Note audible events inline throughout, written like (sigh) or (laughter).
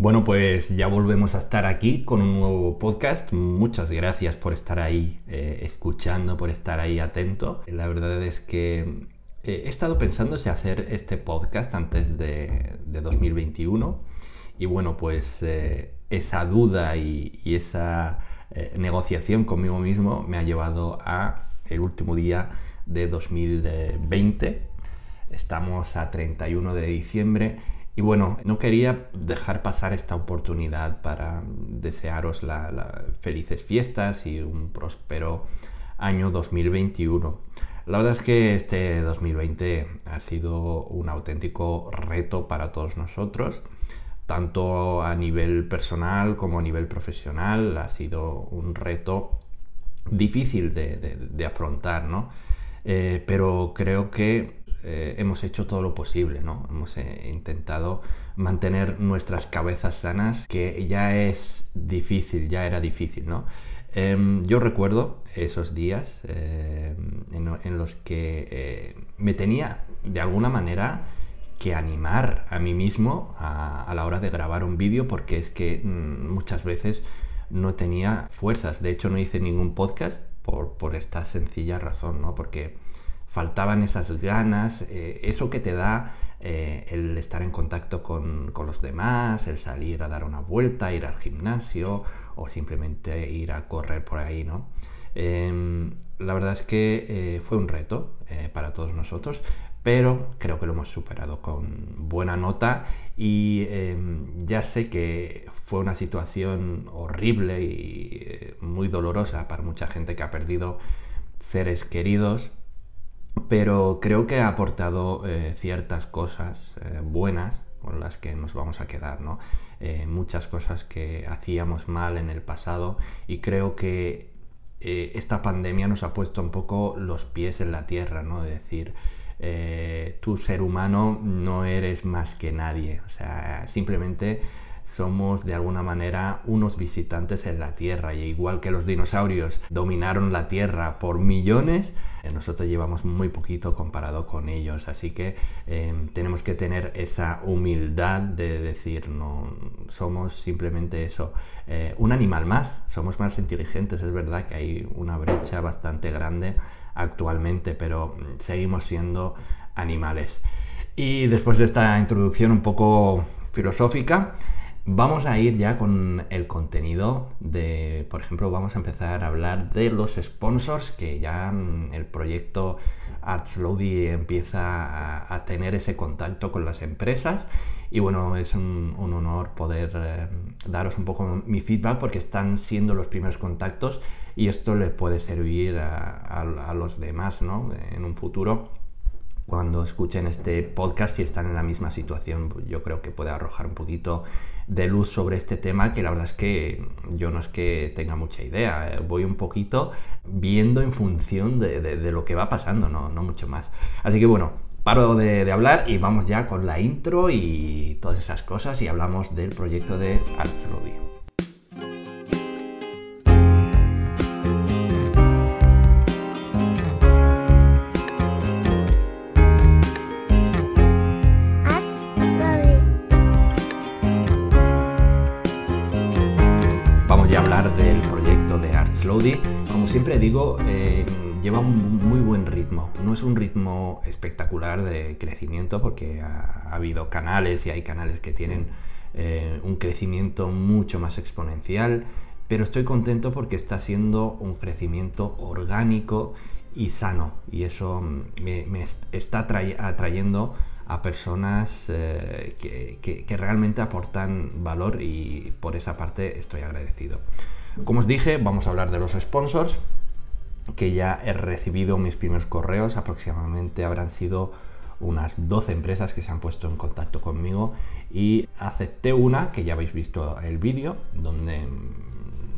Bueno, pues ya volvemos a estar aquí con un nuevo podcast. Muchas gracias por estar ahí eh, escuchando, por estar ahí atento. La verdad es que eh, he estado pensando si hacer este podcast antes de, 2021 y bueno, pues eh, esa duda y, y esa negociación conmigo mismo me ha llevado a el último día de 2020. Estamos a 31 de diciembre y bueno, no quería dejar pasar esta oportunidad para desearos las felices fiestas y un próspero año 2021. La verdad es que este 2020 ha sido un auténtico reto para todos nosotros, tanto a nivel personal como a nivel profesional. Ha sido un reto difícil de, afrontar, ¿no? Eh, pero creo que eh, hemos hecho todo lo posible, ¿no? Hemos eh, intentado mantener nuestras cabezas sanas, que ya es difícil, ya era difícil, ¿no? Em, yo recuerdo esos días em, en, los que eh, me tenía de alguna manera que animar a mí mismo a, la hora de grabar un vídeo porque es que mm, muchas veces no tenía fuerzas. De hecho no hice ningún podcast por, por esta sencilla razón, ¿no? Porque faltaban esas ganas, eh, eso que te da eh, el estar en contacto con, los demás, el salir a dar una vuelta, ir al gimnasio o simplemente ir a correr por ahí, ¿no? Em, la verdad es que eh, fue un reto para todos nosotros, pero creo que lo hemos superado con buena nota y em, ya sé que fue una situación horrible y muy dolorosa para mucha gente que ha perdido seres queridos pero creo que ha aportado eh, ciertas cosas eh, buenas con las que nos vamos a quedar, ¿no? Eh, muchas cosas que hacíamos mal en el pasado y creo que esta pandemia nos ha puesto un poco los pies en la tierra, ¿no? De decir, tú ser humano no eres más que nadie, o sea, simplemente somos de alguna manera unos visitantes en la Tierra y igual que los dinosaurios dominaron la Tierra por millones, eh, nosotros llevamos muy poquito comparado con ellos, así que em, tenemos que tener esa humildad de decir, no, somos simplemente eso, eh, un animal más, somos más inteligentes, es verdad que hay una brecha bastante grande actualmente, pero mm, seguimos siendo animales. Y después de esta introducción un poco filosófica, Vamos a ir ya con el contenido de, por ejemplo, vamos a empezar a hablar de los sponsors, que ya el proyecto AdSlowdy empieza a, tener ese contacto con las empresas. Y bueno, es un, honor poder eh, daros un poco mi feedback porque están siendo los primeros contactos y esto le puede servir a, los demás ¿no? en un futuro cuando escuchen este podcast y están en la misma situación, yo creo que puede arrojar un poquito de luz sobre este tema que la verdad es que yo no es que tenga mucha idea, eh, voy un poquito viendo en función de, lo que va pasando, no, no, mucho más. Así que bueno, paro de, hablar y vamos ya con la intro y todas esas cosas y hablamos del proyecto de Artsrodia. Digo, eh, lleva un muy buen ritmo. No es un ritmo espectacular de crecimiento porque ha, habido canales y hay canales que tienen eh, un crecimiento mucho más exponencial, pero estoy contento porque está siendo un crecimiento orgánico y sano y eso me, está atrayendo a personas eh, que realmente aportan valor y por esa parte estoy agradecido. Como os dije, vamos a hablar de los sponsors, que ya he recibido mis primeros correos, aproximadamente habrán sido unas 12 empresas que se han puesto en contacto conmigo y acepté una, que ya habéis visto el vídeo, donde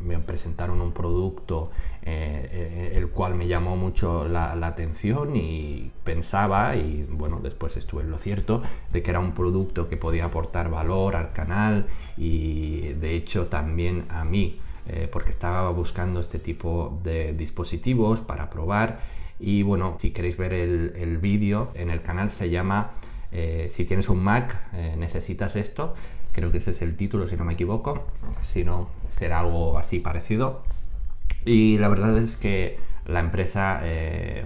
me presentaron un producto eh, el cual me llamó mucho la, la, atención y pensaba, y bueno, después estuve en lo cierto, de que era un producto que podía aportar valor al canal y de hecho también a mí eh, porque estaba buscando este tipo de dispositivos para probar. Y bueno, si queréis ver el, el vídeo en el canal se llama eh, si tienes un Mac eh, necesitas esto. Creo que ese es el título si no me equivoco, si no será algo así parecido. Y la verdad es que la empresa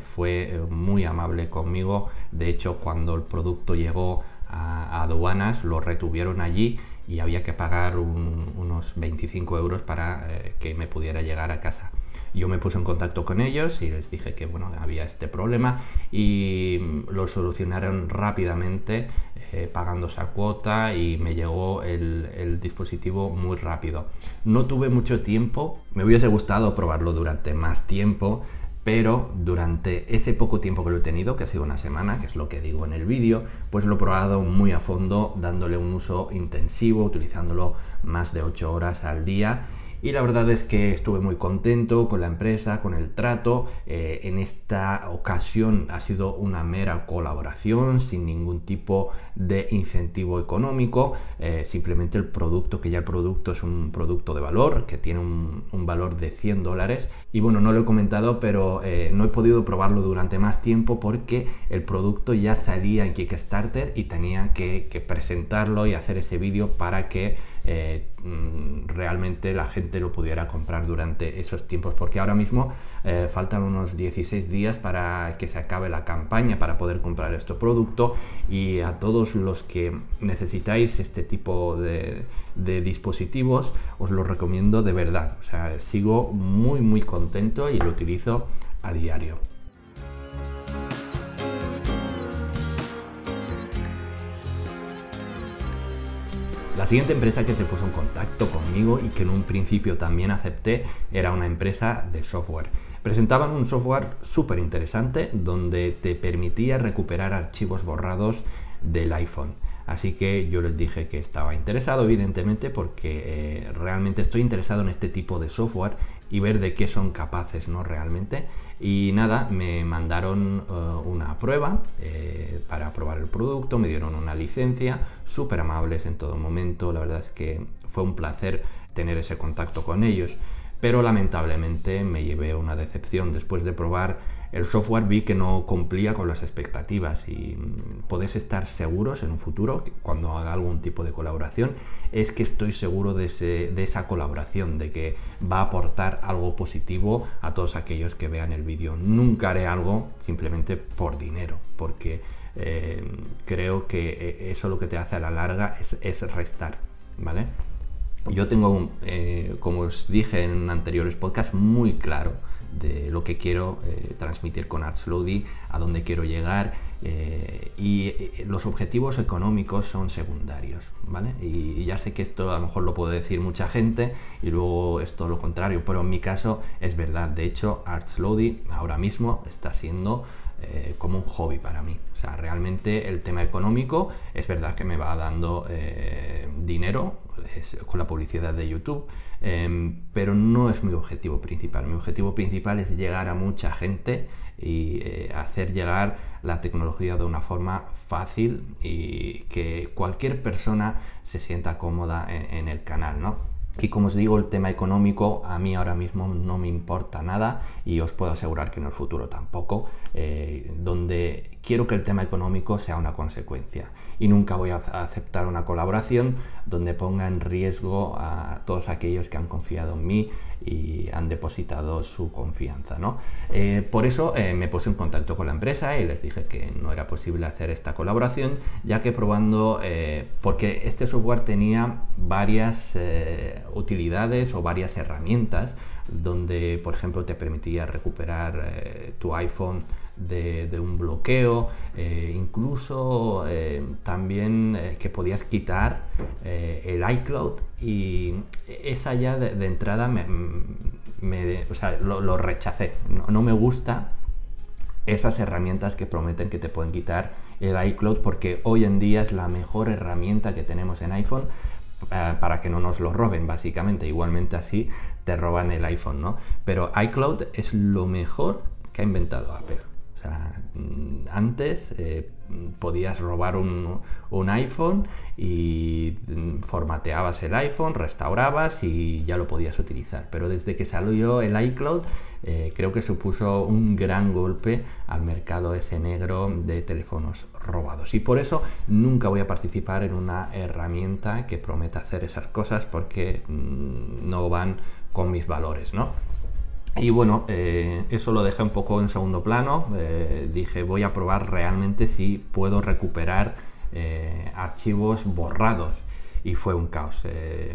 fue muy amable conmigo, de hecho cuando el producto llegó a, aduanas lo retuvieron allí y había que pagar unos 25 euros para eh, que me pudiera llegar a casa. Yo me puse en contacto con ellos y les dije que bueno, había este problema y lo solucionaron rápidamente eh, pagando esa cuota y me llegó el, el, dispositivo muy rápido. No tuve mucho tiempo, me hubiese gustado probarlo durante más tiempo, pero durante ese poco tiempo que lo he tenido, que ha sido una semana, que es lo que digo en el vídeo, pues lo he probado muy a fondo, dándole un uso intensivo, utilizándolo más de 8 horas al día y la verdad es que estuve muy contento con la empresa, con el trato. Eh, en esta ocasión ha sido una mera colaboración sin ningún tipo de incentivo económico, eh, simplemente el producto, que ya el producto es un producto de valor, que tiene un, valor de 100 dólares. Y bueno, no lo he comentado, pero eh, no he podido probarlo durante más tiempo porque el producto ya salía en Kickstarter y tenía que, que presentarlo y hacer ese vídeo para que eh, mm, realmente la gente lo pudiera comprar durante esos tiempos, porque ahora mismo eh, faltan unos 16 días para que se acabe la campaña para poder comprar este producto y a todos los que necesitáis este tipo de, de dispositivos os lo recomiendo de verdad, o sea, sigo muy muy contento y lo utilizo a diario. La siguiente empresa que se puso en contacto conmigo y que en un principio también acepté era una empresa de software. Presentaban un software súper interesante donde te permitía recuperar archivos borrados del iPhone. Así que yo les dije que estaba interesado, evidentemente, porque eh, realmente estoy interesado en este tipo de software y ver de qué son capaces, ¿no? Realmente. Y nada, me mandaron eh, una prueba eh, para probar el producto, me dieron una licencia, súper amables en todo momento, la verdad es que fue un placer tener ese contacto con ellos, pero lamentablemente me llevé una decepción después de probar el software vi que no cumplía con las expectativas y mm, podéis estar seguros en un futuro, cuando haga algún tipo de colaboración, es que estoy seguro de, esa colaboración, de que va a aportar algo positivo a todos aquellos que vean el vídeo. Nunca haré algo simplemente por dinero, porque eh, creo que eh, eso lo que te hace a la larga es, restar, ¿vale? Yo tengo, eh, como os dije en anteriores podcasts, muy claro de lo que quiero eh, transmitir con AdSlowdy, a dónde quiero llegar eh, y eh, los objetivos económicos son secundarios, ¿vale? Y, ya sé que esto a lo mejor lo puede decir mucha gente y luego es todo lo contrario, pero en mi caso es verdad. De hecho, ArtSlowdy ahora mismo está siendo como un hobby para mí. O sea, realmente el tema económico es verdad que me va dando dinero con la publicidad de YouTube, Em, pero no es mi objetivo principal. Mi objetivo principal es llegar a mucha gente y eh, hacer llegar la tecnología de una forma fácil y que cualquier persona se sienta cómoda en, el canal, Y como os digo, el tema económico a mí ahora mismo no me importa nada y os puedo asegurar que en el futuro tampoco, eh, donde quiero que el tema económico sea una consecuencia. Y nunca voy a aceptar una colaboración donde ponga en riesgo a todos aquellos que han confiado en mí y han depositado su confianza. ¿no? Eh, por eso eh, me puse en contacto con la empresa y les dije que no era posible hacer esta colaboración, ya que probando, eh, porque este software tenía varias utilidades o varias herramientas donde, por ejemplo, te permitía recuperar tu iPhone de, un bloqueo, eh, incluso eh, también eh, que podías quitar el iCloud y esa ya de, entrada me, lo, rechacé, no, me gusta esas herramientas que prometen que te pueden quitar el iCloud porque hoy en día es la mejor herramienta que tenemos en iPhone para que no nos lo roben básicamente. Igualmente así te roban el iPhone no pero iCloud es lo mejor que ha inventado Apple mm, antes eh, podías robar un, iPhone y mm, formateabas el iPhone, restaurabas y ya lo podías utilizar. Pero desde que salió el iCloud, eh, creo que supuso un gran golpe al mercado ese negro de teléfonos robados. Y por eso nunca voy a participar en una herramienta que prometa hacer esas cosas porque mm, no van con mis valores, ¿no? Y bueno, eh, eso lo dejé un poco en segundo plano. Eh, dije, voy a probar realmente si puedo recuperar eh, archivos borrados. Y fue un caos.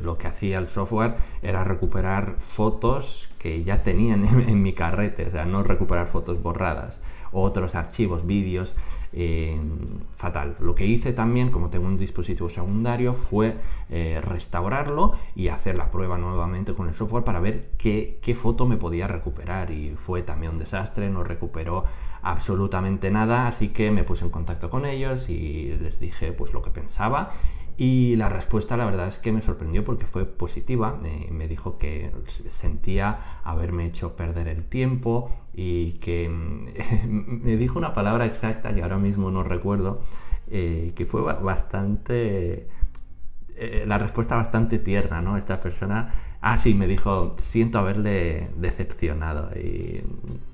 lo que hacía el software era recuperar fotos que ya tenían en, (laughs) en mi carrete, o sea, no recuperar fotos borradas, otros archivos, vídeos fatal. Lo que hice también, como tengo un dispositivo secundario, fue eh, restaurarlo y hacer la prueba nuevamente con el software para ver qué, qué foto me podía recuperar. Y fue también un desastre, no recuperó absolutamente nada, así que me puse en contacto con ellos y les dije pues lo que pensaba y la respuesta la verdad es que me sorprendió porque fue positiva. me dijo que sentía haberme hecho perder el tiempo y que (laughs) me dijo una palabra exacta que ahora mismo no recuerdo, eh, que fue bastante... Eh, la respuesta bastante tierna, ¿no? Esta persona... Ah, sí, me dijo, siento haberle decepcionado. Y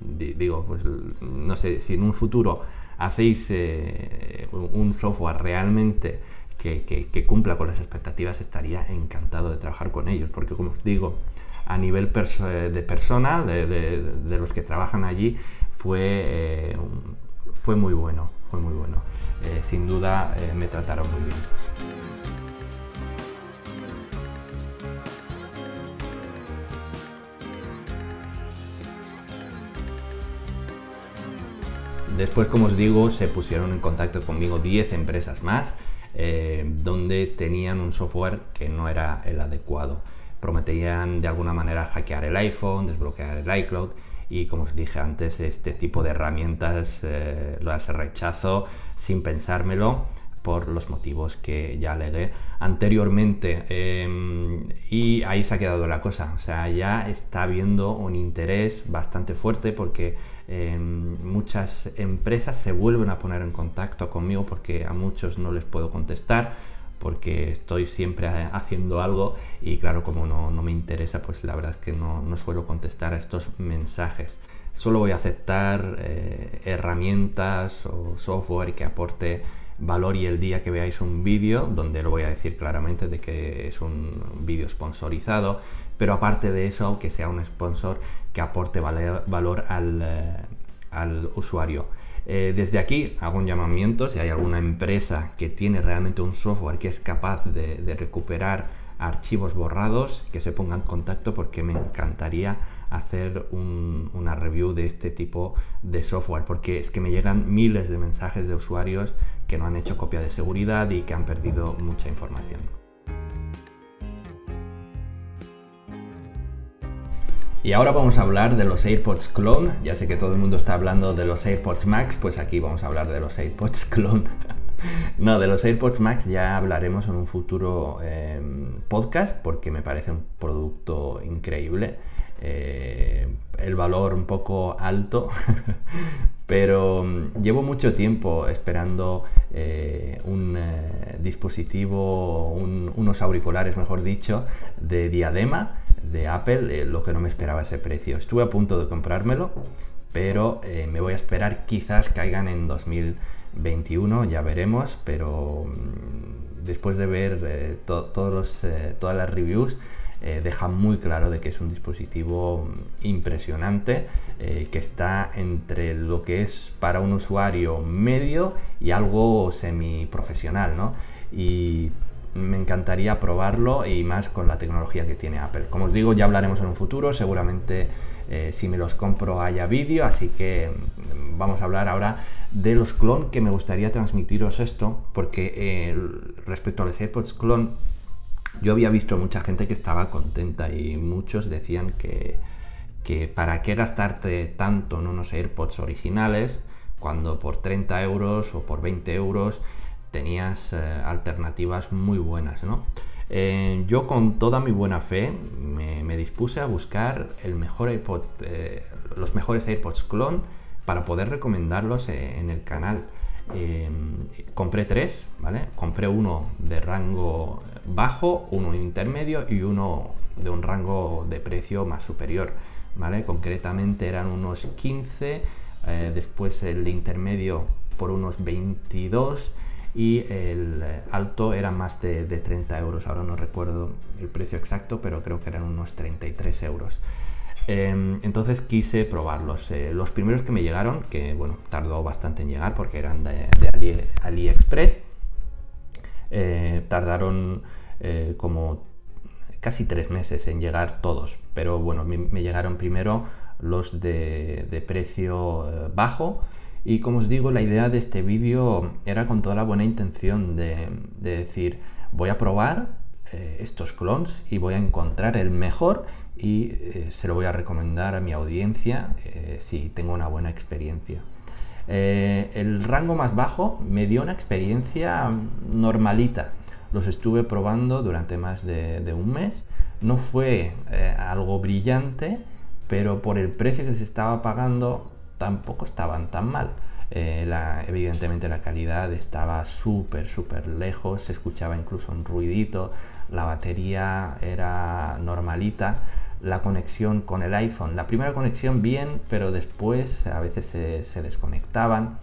digo, pues no sé, si en un futuro hacéis eh, un software realmente que, cumpla con las expectativas, estaría encantado de trabajar con ellos, porque como os digo, a nivel de persona, de, los que trabajan allí, fue, eh, fue muy bueno, fue muy bueno. Eh, sin duda eh, me trataron muy bien. Después, como os digo, se pusieron en contacto conmigo 10 empresas más eh, donde tenían un software que no era el adecuado. Prometían de alguna manera hackear el iPhone, desbloquear el iCloud y como os dije antes, este tipo de herramientas eh, las rechazo sin pensármelo por los motivos que ya alegué anteriormente em, y ahí se ha quedado la cosa o sea ya está habiendo un interés bastante fuerte porque Em, muchas empresas se vuelven a poner en contacto conmigo porque a muchos no les puedo contestar porque estoy siempre haciendo algo y claro, como no, me interesa, pues la verdad es que no, suelo contestar a estos mensajes. Solo voy a aceptar eh, herramientas o software que aporte valor y el día que veáis un vídeo, donde lo voy a decir claramente de que es un vídeo sponsorizado, pero aparte de eso, que sea un sponsor que aporte valor eh, al, usuario. Eh, desde aquí hago un llamamiento, si hay alguna empresa que tiene realmente un software que es capaz de, recuperar archivos borrados, que se ponga en contacto porque me encantaría hacer una review de este tipo de software, porque es que me llegan miles de mensajes de usuarios que no han hecho copia de seguridad y que han perdido mucha información. Y ahora vamos a hablar de los AirPods Clone. Ya sé que todo el mundo está hablando de los AirPods Max, pues aquí vamos a hablar de los AirPods (laughs) Clone. no, de los AirPods Max ya hablaremos en un futuro em, podcast porque me parece un producto increíble. Eh, el valor un poco alto, (laughs) pero mm, llevo mucho tiempo esperando eh, un eh, dispositivo, unos auriculares, mejor dicho, de diadema de Apple, eh, lo que no me esperaba ese precio. Estuve a punto de comprármelo, pero me voy a esperar, quizás caigan en 2021, ya veremos, pero mm, después de ver todos todas las reviews, deja muy claro de que es un dispositivo mm, impresionante, que está entre lo que es para un usuario medio y algo semi profesional, ¿no? Y me encantaría probarlo y más con la tecnología que tiene Apple. Como os digo, ya hablaremos en un futuro, seguramente eh, si me los compro haya vídeo, así que mm, vamos a hablar ahora de los clon que me gustaría transmitiros esto, porque eh, respecto a los AirPods clon, yo había visto mucha gente que estaba contenta y muchos decían que, que para qué gastarte tanto en unos AirPods originales cuando por 30 euros o por 20 euros tenías eh, alternativas muy buenas, ¿no? Eh, yo con toda mi buena fe me, dispuse a buscar el mejor eh, los mejores AirPods clon para poder recomendarlos en el canal. Compré tres, ¿vale? Compré uno de rango bajo, uno intermedio y uno de un rango de precio más superior, ¿vale? Concretamente eran unos 15, eh, después el intermedio por unos 22 y el alto era más de, 30 euros, ahora no recuerdo el precio exacto, pero creo que eran unos 33 euros. Em, entonces quise probarlos. Eh, los primeros que me llegaron, que bueno, tardó bastante en llegar porque eran de, AliExpress, eh, tardaron eh, como casi tres meses en llegar todos. Pero bueno, me, llegaron primero los de, precio bajo. Y como os digo, la idea de este vídeo era con toda la buena intención de, decir, voy a probar estos clones y voy a encontrar el mejor y eh, se lo voy a recomendar a mi audiencia eh, si tengo una buena experiencia. Eh, el rango más bajo me dio una experiencia normalita. Los estuve probando durante más de, un mes. No fue algo brillante, pero por el precio que se estaba pagando tampoco estaban tan mal. evidentemente la calidad estaba súper, súper lejos, se escuchaba incluso un ruidito, la batería era normalita, la conexión con el iPhone. La primera conexión bien, pero después a veces se, desconectaban.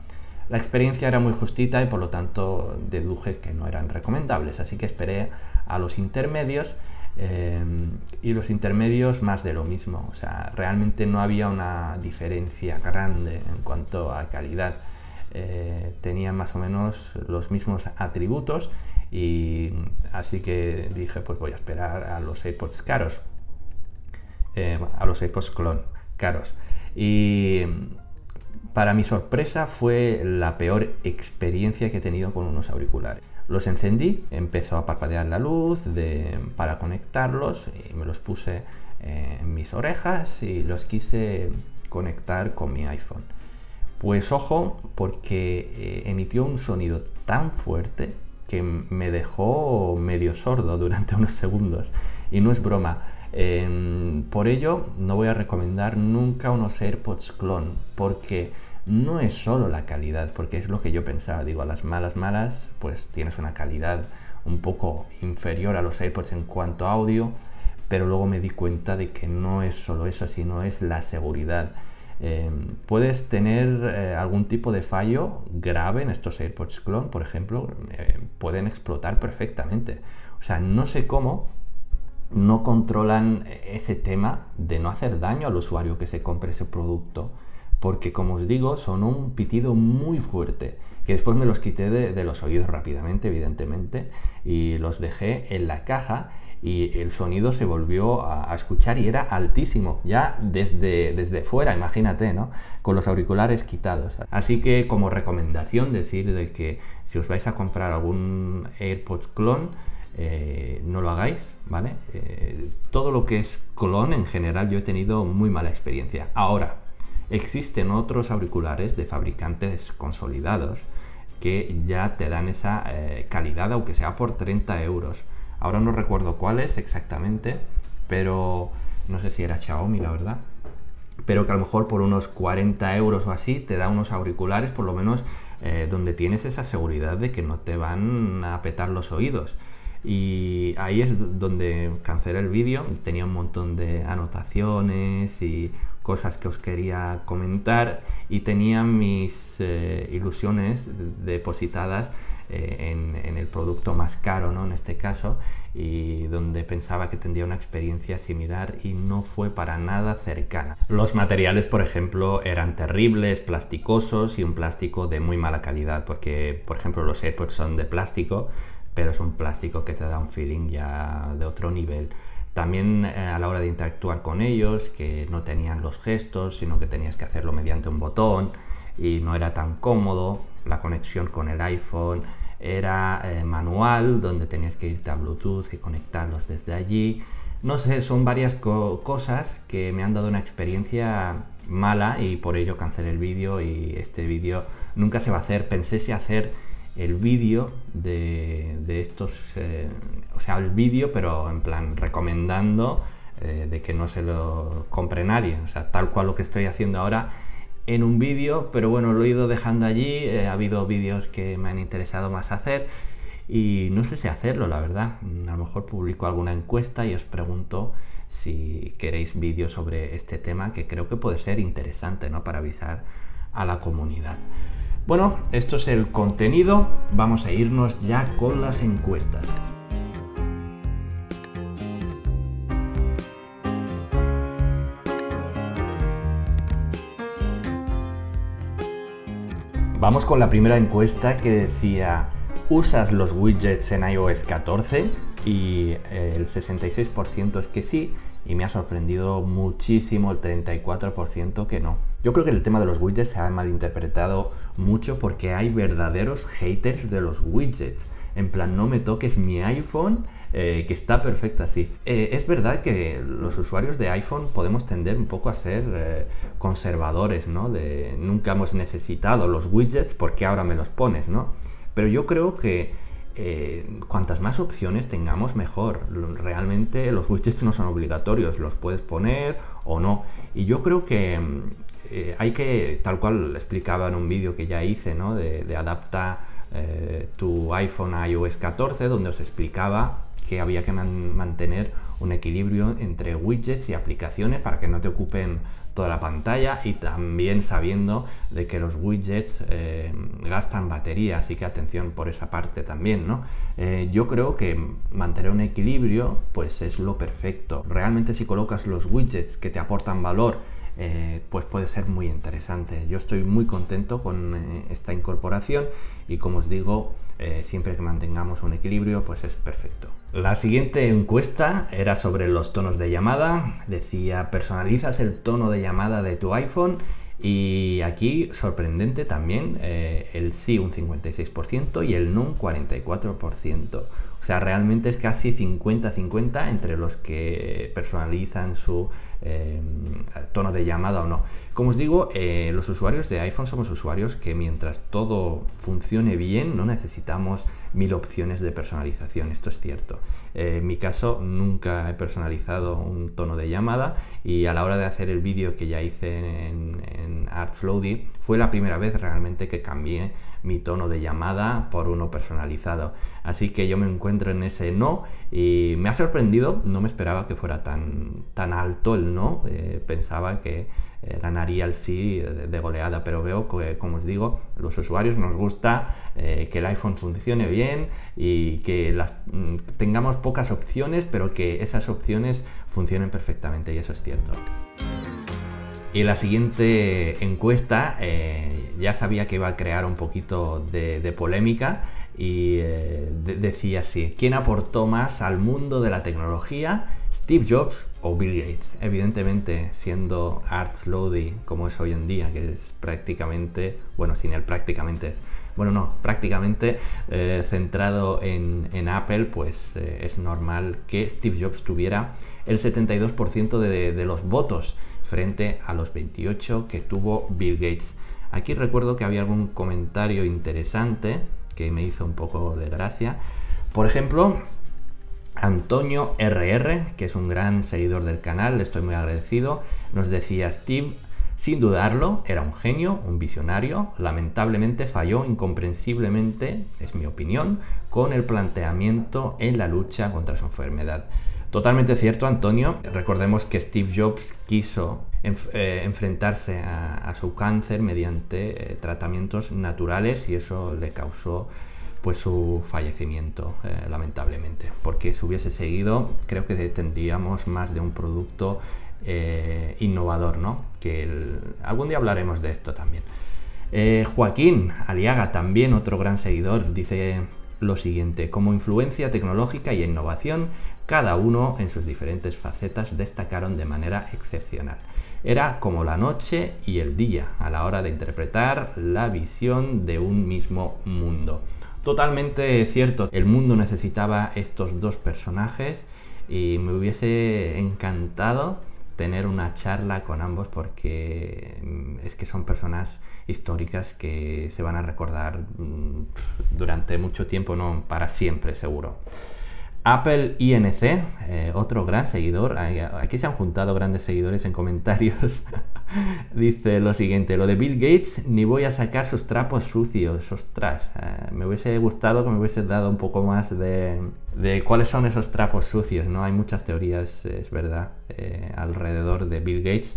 La experiencia era muy justita y por lo tanto deduje que no eran recomendables, así que esperé a los intermedios eh, y los intermedios más de lo mismo. O sea, realmente no había una diferencia grande en cuanto a calidad. Eh, tenían más o menos los mismos atributos y así que dije pues voy a esperar a los AirPods caros eh, a los AirPods Clone caros. Y para mi sorpresa fue la peor experiencia que he tenido con unos auriculares. Los encendí, empezó a parpadear la luz para conectarlos y me los puse en mis orejas y los quise conectar con mi iPhone. Pues ojo, porque eh, emitió un sonido tan fuerte que me dejó medio sordo durante unos segundos. Y no es broma. Em, por ello, no voy a recomendar nunca unos AirPods clone, porque no es solo la calidad, porque es lo que yo pensaba. Digo, a las malas, malas, pues tienes una calidad un poco inferior a los AirPods en cuanto a audio, pero luego me di cuenta de que no es solo eso, sino es la seguridad. Em, puedes tener eh, algún tipo de fallo grave en estos AirPods clone, por ejemplo, eh, pueden explotar perfectamente. O sea, no sé cómo, no controlan ese tema de no hacer daño al usuario que se compre ese producto. Porque como os digo, son un pitido muy fuerte. Que después me los quité de, los oídos rápidamente, evidentemente, y los dejé en la caja y el sonido se volvió a, escuchar y era altísimo, ya desde, desde fuera, imagínate, ¿no? Con los auriculares quitados. Así que como recomendación decir de que si os vais a comprar algún AirPods clone, eh, no lo hagáis, ¿vale? Eh, todo lo que es clon en general yo he tenido muy mala experiencia. Ahora, existen otros auriculares de fabricantes consolidados que ya te dan esa eh, calidad, aunque sea por 30 euros. Ahora no recuerdo cuáles exactamente, pero no sé si era Xiaomi, la verdad. Pero que a lo mejor por unos 40 euros o así te da unos auriculares, por lo menos donde tienes esa seguridad de que no te van a petar los oídos. Y ahí es donde cancelé el vídeo. Tenía un montón de anotaciones y cosas que os quería comentar y tenía mis eh, ilusiones depositadas eh, en, el producto más caro, ¿no? En este caso, y donde pensaba que tendría una experiencia similar y no fue para nada cercana. Los materiales, por ejemplo, eran terribles, plasticosos y un plástico de muy mala calidad, porque, por ejemplo, los AirPods son de plástico, pero es un plástico que te da un feeling ya de otro nivel. También eh, a la hora de interactuar con ellos, que no tenían los gestos, sino que tenías que hacerlo mediante un botón y no era tan cómodo. La conexión con el iPhone era eh, manual, donde tenías que irte a Bluetooth y conectarlos desde allí. No sé, son varias cosas que me han dado una experiencia mala y por ello cancelé el vídeo y este vídeo nunca se va a hacer. Pensé si hacer el vídeo de, estos, eh, o sea, el vídeo, pero en plan recomendando eh, de que no se lo compre nadie, o sea, tal cual lo que estoy haciendo ahora, en un vídeo, pero bueno, lo he ido dejando allí, eh, ha habido vídeos que me han interesado más hacer y no sé si hacerlo, la verdad. A lo mejor publico alguna encuesta y os pregunto si queréis vídeos sobre este tema que creo que puede ser interesante, ¿no? Para avisar a la comunidad. Bueno, esto es el contenido, vamos a irnos ya con las encuestas. Vamos con la primera encuesta que decía, ¿usas los widgets en iOS 14? Y eh, el 66% es que sí, y me ha sorprendido muchísimo el 34% que no. Yo creo que el tema de los widgets se ha malinterpretado mucho porque hay verdaderos haters de los widgets. En plan, no me toques mi iPhone, eh, que está perfecto así. Eh, es verdad que los usuarios de iPhone podemos tender un poco a ser eh, conservadores, ¿no? De nunca hemos necesitado los widgets porque ahora me los pones, ¿no? Pero yo creo que cuantas más opciones tengamos, mejor. Realmente los widgets no son obligatorios, los puedes poner o no. Y yo creo que hay que, tal cual explicaba en un vídeo que ya hice, ¿no? De, de adapta eh, tu iPhone a iOS 14, donde os explicaba que había que mantener un equilibrio entre widgets y aplicaciones para que no te ocupen toda la pantalla y también sabiendo de que los widgets eh, gastan batería, así que atención por esa parte también, ¿no? Eh, yo creo que mantener un equilibrio pues es lo perfecto. Realmente si colocas los widgets que te aportan valor eh, pues puede ser muy interesante. Yo estoy muy contento con esta incorporación y como os digo, siempre que mantengamos un equilibrio, pues es perfecto. La siguiente encuesta era sobre los tonos de llamada. Decía, personalizas el tono de llamada de tu iPhone y aquí, sorprendente también, el sí un 56% y el no un 44%. O sea, realmente es casi 50-50 entre los que personalizan su eh, tono de llamada o no. Como os digo, eh, los usuarios de iPhone somos usuarios que mientras todo funcione bien no necesitamos mil opciones de personalización, esto es cierto. Eh, en mi caso nunca he personalizado un tono de llamada y a la hora de hacer el vídeo que ya hice en, en fue la primera vez realmente que cambié mi tono de llamada por uno personalizado. Así que yo me encuentro en ese no y me ha sorprendido, no me esperaba que fuera tan, tan alto el no, eh, pensaba que eh, ganaría el sí de, goleada, pero veo que, como os digo, los usuarios nos gusta eh, que el iPhone funcione bien y que mm, tengamos pocas opciones, pero que esas opciones funcionen perfectamente y eso es cierto. Y la siguiente encuesta ya sabía que iba a crear un poquito de, polémica y eh, decía así, ¿quién aportó más al mundo de la tecnología? Steve Jobs o Bill Gates. Evidentemente, siendo Art Slowly como es hoy en día, que es prácticamente, bueno, sin él prácticamente, bueno, no, prácticamente eh, centrado en, Apple, pues eh, es normal que Steve Jobs tuviera el 72% de, de los votos frente a los 28 que tuvo Bill Gates. Aquí recuerdo que había algún comentario interesante que me hizo un poco de gracia. Por ejemplo, Antonio RR, que es un gran seguidor del canal, le estoy muy agradecido, nos decía Steve, sin dudarlo, era un genio, un visionario, lamentablemente falló incomprensiblemente, es mi opinión, con el planteamiento en la lucha contra su enfermedad. Totalmente cierto, Antonio. Recordemos que Steve Jobs quiso eh, enfrentarse a, su cáncer mediante eh, tratamientos naturales y eso le causó pues su fallecimiento, eh, lamentablemente. Porque si hubiese seguido, creo que tendríamos más de un producto innovador, ¿no? Que algún día hablaremos de esto también. Joaquín Aliaga, también otro gran seguidor, dice lo siguiente, como influencia tecnológica y innovación, cada uno en sus diferentes facetas destacaron de manera excepcional. Era como la noche y el día a la hora de interpretar la visión de un mismo mundo. Totalmente cierto, el mundo necesitaba estos dos personajes y me hubiese encantado tener una charla con ambos porque mm, es que son personas históricas que se van a recordar mm, durante mucho tiempo, no para siempre seguro. Apple INC, eh, otro gran seguidor. Aquí se han juntado grandes seguidores en comentarios. (laughs) (laughs) Dice lo siguiente, lo de Bill Gates, ni voy a sacar sus trapos sucios. Ostras, eh, me hubiese gustado que me hubiese dado un poco más de, cuáles son esos trapos sucios, ¿no? Hay muchas teorías, es verdad, eh, alrededor de Bill Gates.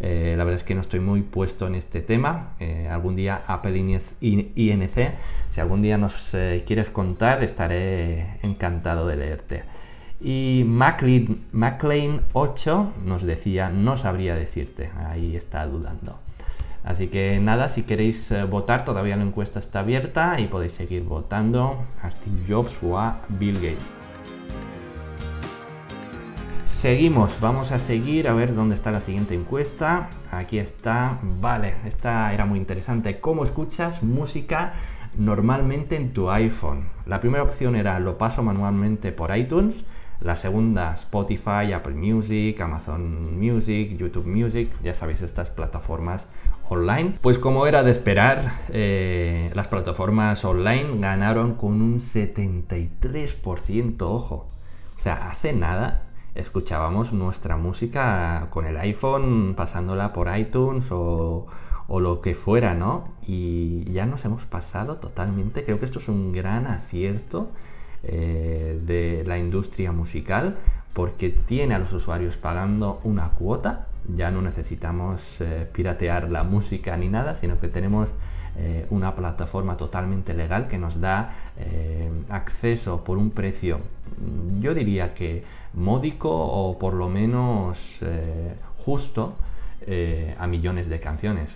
Eh, la verdad es que no estoy muy puesto en este tema. algún día Apple INC, si algún día nos quieres contar, estaré encantado de leerte. Y McLean, 8 nos decía, no sabría decirte, ahí está dudando. Así que nada, si queréis eh, votar, todavía la encuesta está abierta y podéis seguir votando a Steve Jobs o a Bill Gates. Seguimos, vamos a seguir a ver dónde está la siguiente encuesta. Aquí está, vale, esta era muy interesante. ¿Cómo escuchas música normalmente en tu iPhone? La primera opción era lo paso manualmente por iTunes. La segunda, Spotify, Apple Music, Amazon Music, YouTube Music, ya sabéis, estas plataformas online. Pues como era de esperar, eh, las plataformas online ganaron con un 73%, ojo. O sea, hace nada escuchábamos nuestra música con el iPhone, pasándola por iTunes o, o lo que fuera, ¿no? Y ya nos hemos pasado totalmente. Creo que esto es un gran acierto eh, de la industria musical porque tiene a los usuarios pagando una cuota. Ya no necesitamos eh, piratear la música ni nada, sino que tenemos eh, una plataforma totalmente legal que nos da acceso por un precio, yo diría que módico o por lo menos justo a millones de canciones.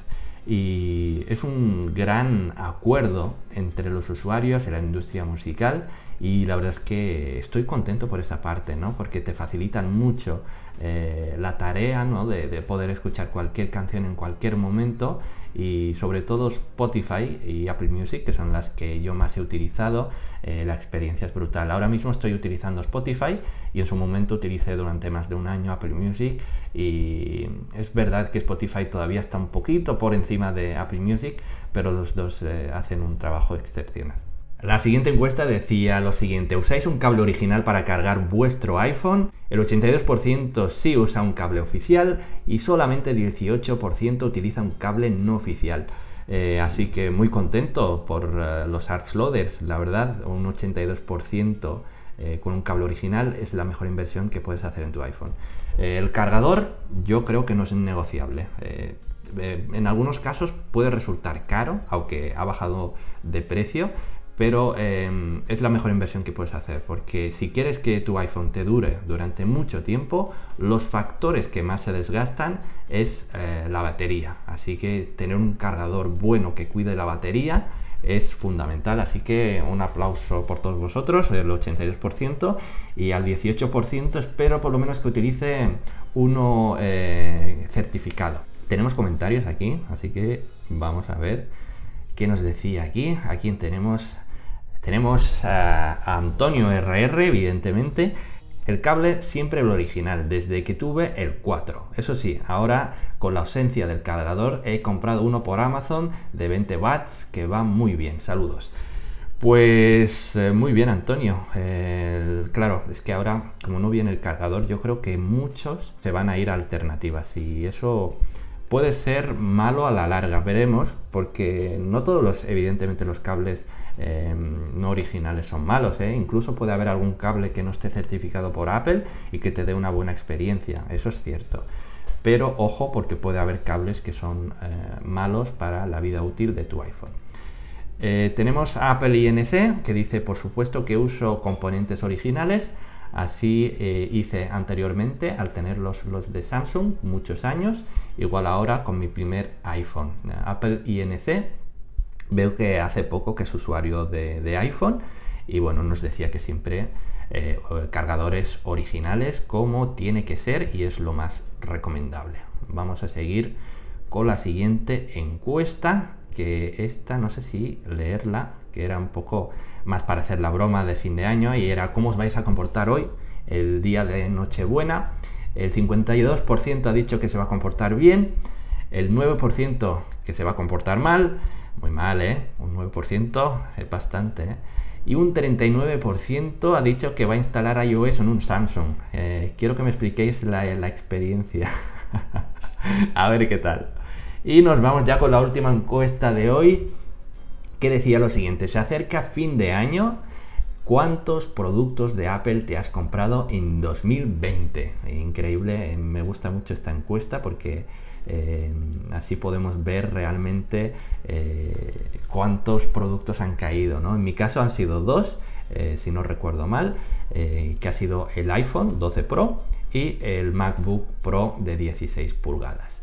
Y es un gran acuerdo entre los usuarios y la industria musical y la verdad es que estoy contento por esa parte, ¿no? Porque te facilitan mucho eh, la tarea, ¿no? De, poder escuchar cualquier canción en cualquier momento y sobre todo Spotify y Apple Music, que son las que yo más he utilizado, eh, la experiencia es brutal. Ahora mismo estoy utilizando Spotify y en su momento utilicé durante más de un año Apple Music y es verdad que Spotify todavía está un poquito por encima de Apple Music, pero los dos eh, hacen un trabajo excepcional. La siguiente encuesta decía lo siguiente, ¿usáis un cable original para cargar vuestro iPhone? El 82% sí usa un cable oficial y solamente el 18% utiliza un cable no oficial. Eh, así que muy contento por eh, los Arts Loaders, la verdad, un 82% eh, con un cable original es la mejor inversión que puedes hacer en tu iPhone. el cargador yo creo que no es negociable. en algunos casos puede resultar caro, aunque ha bajado de precio, pero em, es la mejor inversión que puedes hacer porque si quieres que tu iPhone te dure durante mucho tiempo, los factores que más se desgastan es eh, la batería. Así que tener un cargador bueno que cuide la batería es fundamental. Así que un aplauso por todos vosotros, el 82%, y al 18% espero por lo menos que utilice uno eh, certificado. Tenemos comentarios aquí, así que vamos a ver qué nos decía aquí. Aquí tenemos tenemos a, Antonio RR, evidentemente. El cable siempre el original, desde que tuve el 4. Eso sí, ahora con la ausencia del cargador he comprado uno por Amazon de 20 watts que va muy bien. Saludos. Pues eh, muy bien, Antonio. claro, es que ahora, como no viene el cargador, yo creo que muchos se van a ir a alternativas y eso puede ser malo a la larga. Veremos, porque no todos los, evidentemente, los cables Em, no originales son malos. ¿eh? Incluso puede haber algún cable que no esté certificado por Apple y que te dé una buena experiencia. Eso es cierto. Pero ojo porque puede haber cables que son eh, malos para la vida útil de tu iPhone. Eh, tenemos Apple INC que dice por supuesto que uso componentes originales. Así hice anteriormente al tener los, los de Samsung muchos años. Igual ahora con mi primer iPhone. Apple INC Veo que hace poco que es usuario de, iPhone y bueno, nos decía que siempre eh, cargadores originales como tiene que ser y es lo más recomendable. Vamos a seguir con la siguiente encuesta, que esta no sé si leerla, que era un poco más para hacer la broma de fin de año y era cómo os vais a comportar hoy, el día de Nochebuena. El 52% ha dicho que se va a comportar bien, el 9% que se va a comportar mal, muy mal, ¿eh? Un 9% es bastante, ¿eh? Y un 39% ha dicho que va a instalar iOS en un Samsung. Eh, quiero que me expliquéis la, experiencia. (laughs) a ver qué tal. Y nos vamos ya con la última encuesta de hoy, que decía lo siguiente, se acerca fin de año, ¿cuántos productos de Apple te has comprado en 2020? Increíble, me gusta mucho esta encuesta porque eh, así podemos ver realmente eh, cuántos productos han caído. ¿no? En mi caso han sido dos, eh, si no recuerdo mal, que ha sido el iPhone 12 Pro y el MacBook Pro de 16 pulgadas.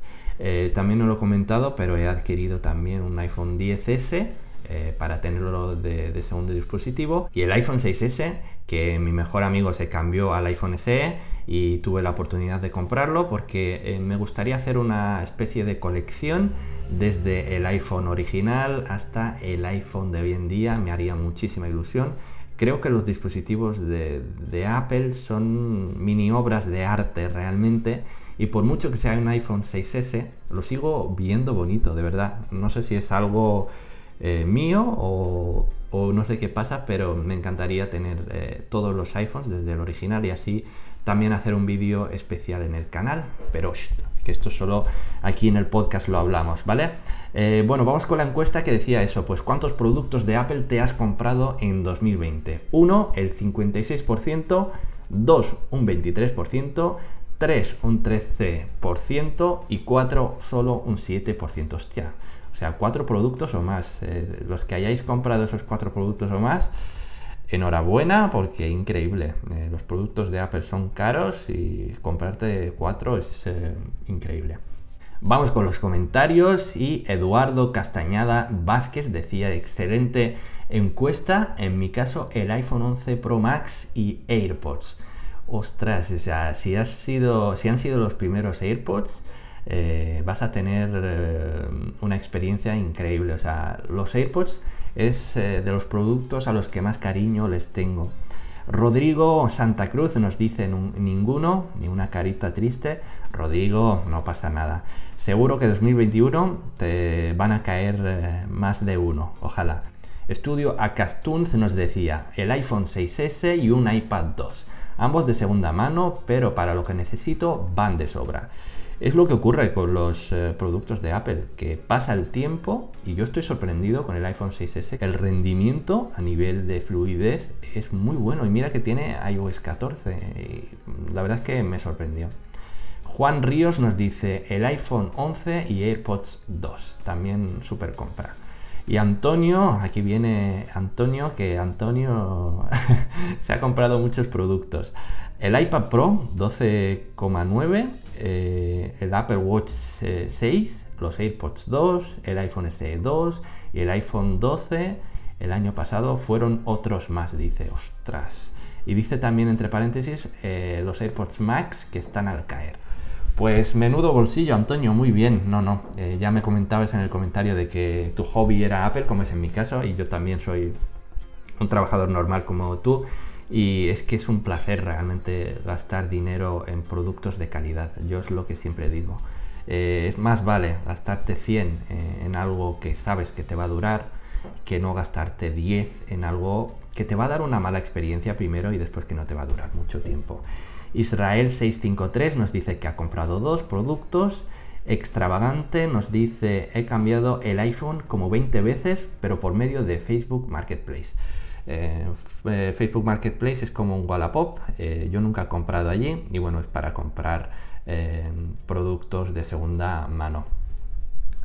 también no lo he comentado, pero he adquirido también un iPhone 10S para tenerlo de, de, segundo dispositivo y el iPhone 6S que mi mejor amigo se cambió al iPhone SE y tuve la oportunidad de comprarlo porque eh, me gustaría hacer una especie de colección desde el iPhone original hasta el iPhone de hoy en día, me haría muchísima ilusión. Creo que los dispositivos de, Apple son mini obras de arte realmente y por mucho que sea un iPhone 6S, lo sigo viendo bonito, de verdad. No sé si es algo eh, mío o, no sé qué pasa, pero me encantaría tener eh, todos los iPhones desde el original y así también hacer un vídeo especial en el canal, pero que esto solo aquí en el podcast lo hablamos, ¿vale? Eh, bueno, vamos con la encuesta que decía eso, pues ¿cuántos productos de Apple te has comprado en 2020? 1, el 56%, 2, un 23%, 3, un 13% y 4, solo un 7%. Hostia, o sea, 4 productos o más. Eh, los que hayáis comprado esos 4 productos o más, enhorabuena porque increíble. Eh, los productos de Apple son caros y comprarte cuatro es eh, increíble. Vamos con los comentarios y Eduardo Castañada Vázquez decía excelente encuesta, en mi caso el iPhone 11 Pro Max y AirPods. Ostras, o sea, si, sido, si han sido los primeros AirPods, eh, vas a tener una experiencia increíble. O sea, los AirPods es eh, de los productos a los que más cariño les tengo. Rodrigo Santa Cruz nos dice ninguno, ni una carita triste. Rodrigo, no pasa nada. Seguro que 2021 te van a caer eh, más de uno, ojalá. Estudio Acastunz nos decía el iPhone 6S y un iPad 2. Ambos de segunda mano, pero para lo que necesito van de sobra. Es lo que ocurre con los eh, productos de Apple, que pasa el tiempo y yo estoy sorprendido con el iPhone 6S. El rendimiento a nivel de fluidez es muy bueno y mira que tiene iOS 14. la verdad es que me sorprendió. Juan Ríos nos dice el iPhone 11 y AirPods 2, también super compra. Y Antonio, aquí viene Antonio, que Antonio (laughs) se ha comprado muchos productos. El iPad Pro 12,9 eh, el Apple Watch 6, eh, los AirPods 2, el iPhone SE 2 y el iPhone 12 el año pasado fueron otros más, dice, ostras. Y dice también entre paréntesis eh, los AirPods Max que están al caer. Pues menudo bolsillo, Antonio, muy bien. No, no, ya me comentabas en el comentario de que tu hobby era Apple, como es en mi caso, y yo también soy un trabajador normal como tú. Y es que es un placer realmente gastar dinero en productos de calidad. Yo es lo que siempre digo. Eh, es más vale gastarte 100 eh, en algo que sabes que te va a durar que no gastarte 10 en algo que te va a dar una mala experiencia primero y después que no te va a durar mucho tiempo. Israel 653 nos dice que ha comprado dos productos. Extravagante nos dice he cambiado el iPhone como 20 veces pero por medio de Facebook Marketplace. Eh, eh, Facebook Marketplace es como un Wallapop. Eh, yo nunca he comprado allí y bueno, es para comprar productos de segunda mano.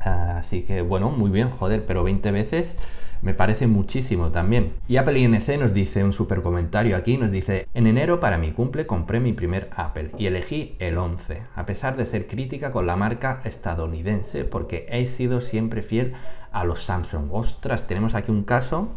Así que bueno, muy bien, joder, pero 20 veces me parece muchísimo también. Y Apple INC nos dice un super comentario aquí, nos dice, en enero para mi cumple compré mi primer Apple y elegí el 11, a pesar de ser crítica con la marca estadounidense, porque he sido siempre fiel a los Samsung. Ostras, tenemos aquí un caso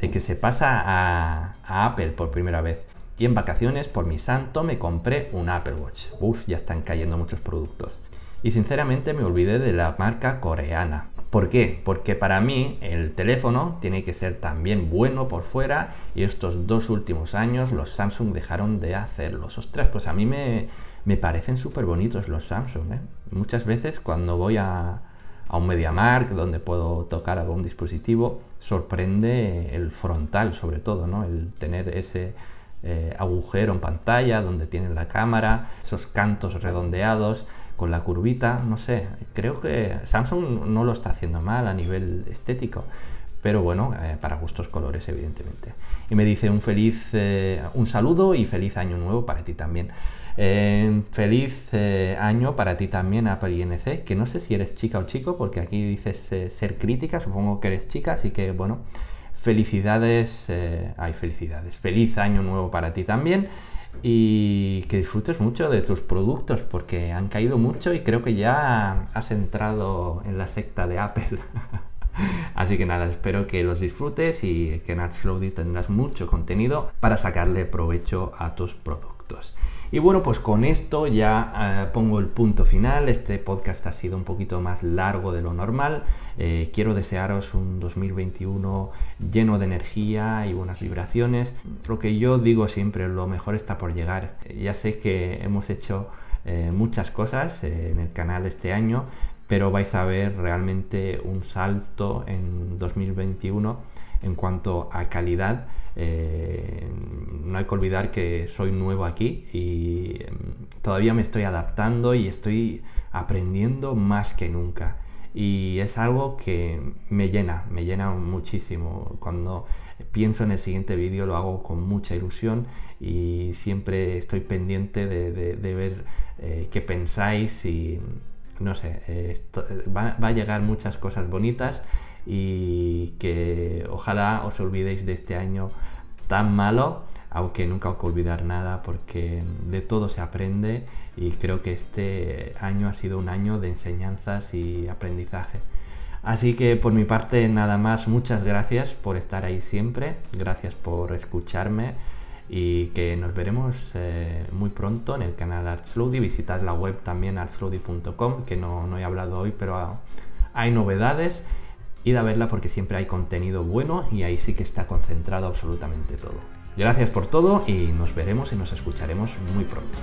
de que se pasa a, Apple por primera vez. Y en vacaciones, por mi santo, me compré un Apple Watch. Uf, ya están cayendo muchos productos. Y sinceramente me olvidé de la marca coreana. ¿Por qué? Porque para mí el teléfono tiene que ser también bueno por fuera y estos dos últimos años los Samsung dejaron de hacerlos. Ostras, pues a mí me, me parecen súper bonitos los Samsung. ¿eh? Muchas veces cuando voy a, a un MediaMark donde puedo tocar algún dispositivo, sorprende el frontal sobre todo, ¿no? el tener ese eh, agujero en pantalla donde tienen la cámara, esos cantos redondeados, con la curvita, no sé, creo que Samsung no lo está haciendo mal a nivel estético, pero bueno, eh, para gustos colores, evidentemente. Y me dice un feliz, eh, un saludo y feliz año nuevo para ti también. Eh, feliz año para ti también, Apple INC, que no sé si eres chica o chico, porque aquí dices ser crítica, supongo que eres chica, así que bueno, felicidades, hay felicidades. Feliz año nuevo para ti también y que disfrutes mucho de tus productos porque han caído mucho y creo que ya has entrado en la secta de Apple. (laughs) Así que nada, espero que los disfrutes y que en AdSlowdy tendrás mucho contenido para sacarle provecho a tus productos. Y bueno, pues con esto ya eh, pongo el punto final. Este podcast ha sido un poquito más largo de lo normal. Eh, quiero desearos un 2021 lleno de energía y buenas vibraciones. Lo que yo digo siempre, lo mejor está por llegar. Ya sé que hemos hecho eh, muchas cosas en el canal este año, pero vais a ver realmente un salto en 2021 en cuanto a calidad. Eh, no hay que olvidar que soy nuevo aquí y em, todavía me estoy adaptando y estoy aprendiendo más que nunca. Y es algo que me llena, me llena muchísimo. Cuando pienso en el siguiente vídeo lo hago con mucha ilusión y siempre estoy pendiente de, ver eh, qué pensáis y no sé, eh, va, a llegar muchas cosas bonitas y que ojalá os olvidéis de este año tan malo, aunque nunca os olvidar nada porque de todo se aprende y creo que este año ha sido un año de enseñanzas y aprendizaje. Así que por mi parte nada más, muchas gracias por estar ahí siempre, gracias por escucharme y que nos veremos eh, muy pronto en el canal ArtSlowdy. Visitad la web también artslowdy.com, que no, no, he hablado hoy, pero hay novedades. Id a verla porque siempre hay contenido bueno y ahí sí que está concentrado absolutamente todo. Gracias por todo y nos veremos y nos escucharemos muy pronto.